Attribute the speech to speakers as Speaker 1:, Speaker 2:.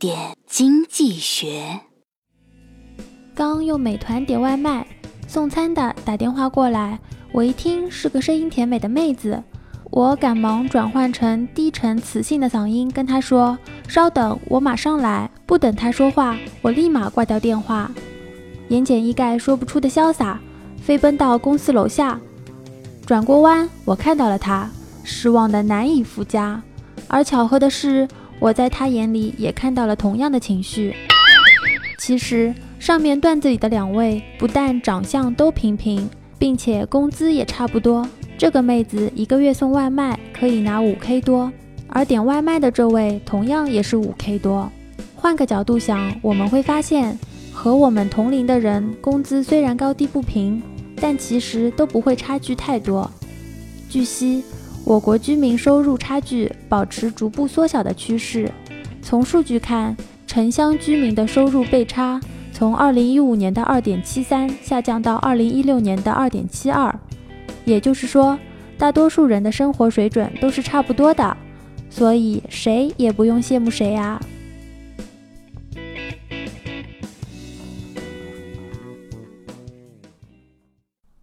Speaker 1: 点经济学。
Speaker 2: 刚用美团点外卖，送餐的打电话过来，我一听是个声音甜美的妹子，我赶忙转换成低沉磁性的嗓音跟她说：“稍等，我马上来。”不等她说话，我立马挂掉电话，言简意赅说不出的潇洒，飞奔到公司楼下。转过弯，我看到了她，失望的难以复加。而巧合的是，我在他眼里也看到了同样的情绪。其实。上面段子里的两位不但长相都平平，并且工资也差不多。这个妹子一个月送外卖可以拿五 K 多，而点外卖的这位同样也是五 K 多。换个角度想，我们会发现，和我们同龄的人工资虽然高低不平，但其实都不会差距太多。据悉，我国居民收入差距保持逐步缩小的趋势。从数据看，城乡居民的收入倍差。从2015年的2.73下降到2016年的2.72，也就是说，大多数人的生活水准都是差不多的，所以谁也不用羡慕谁啊。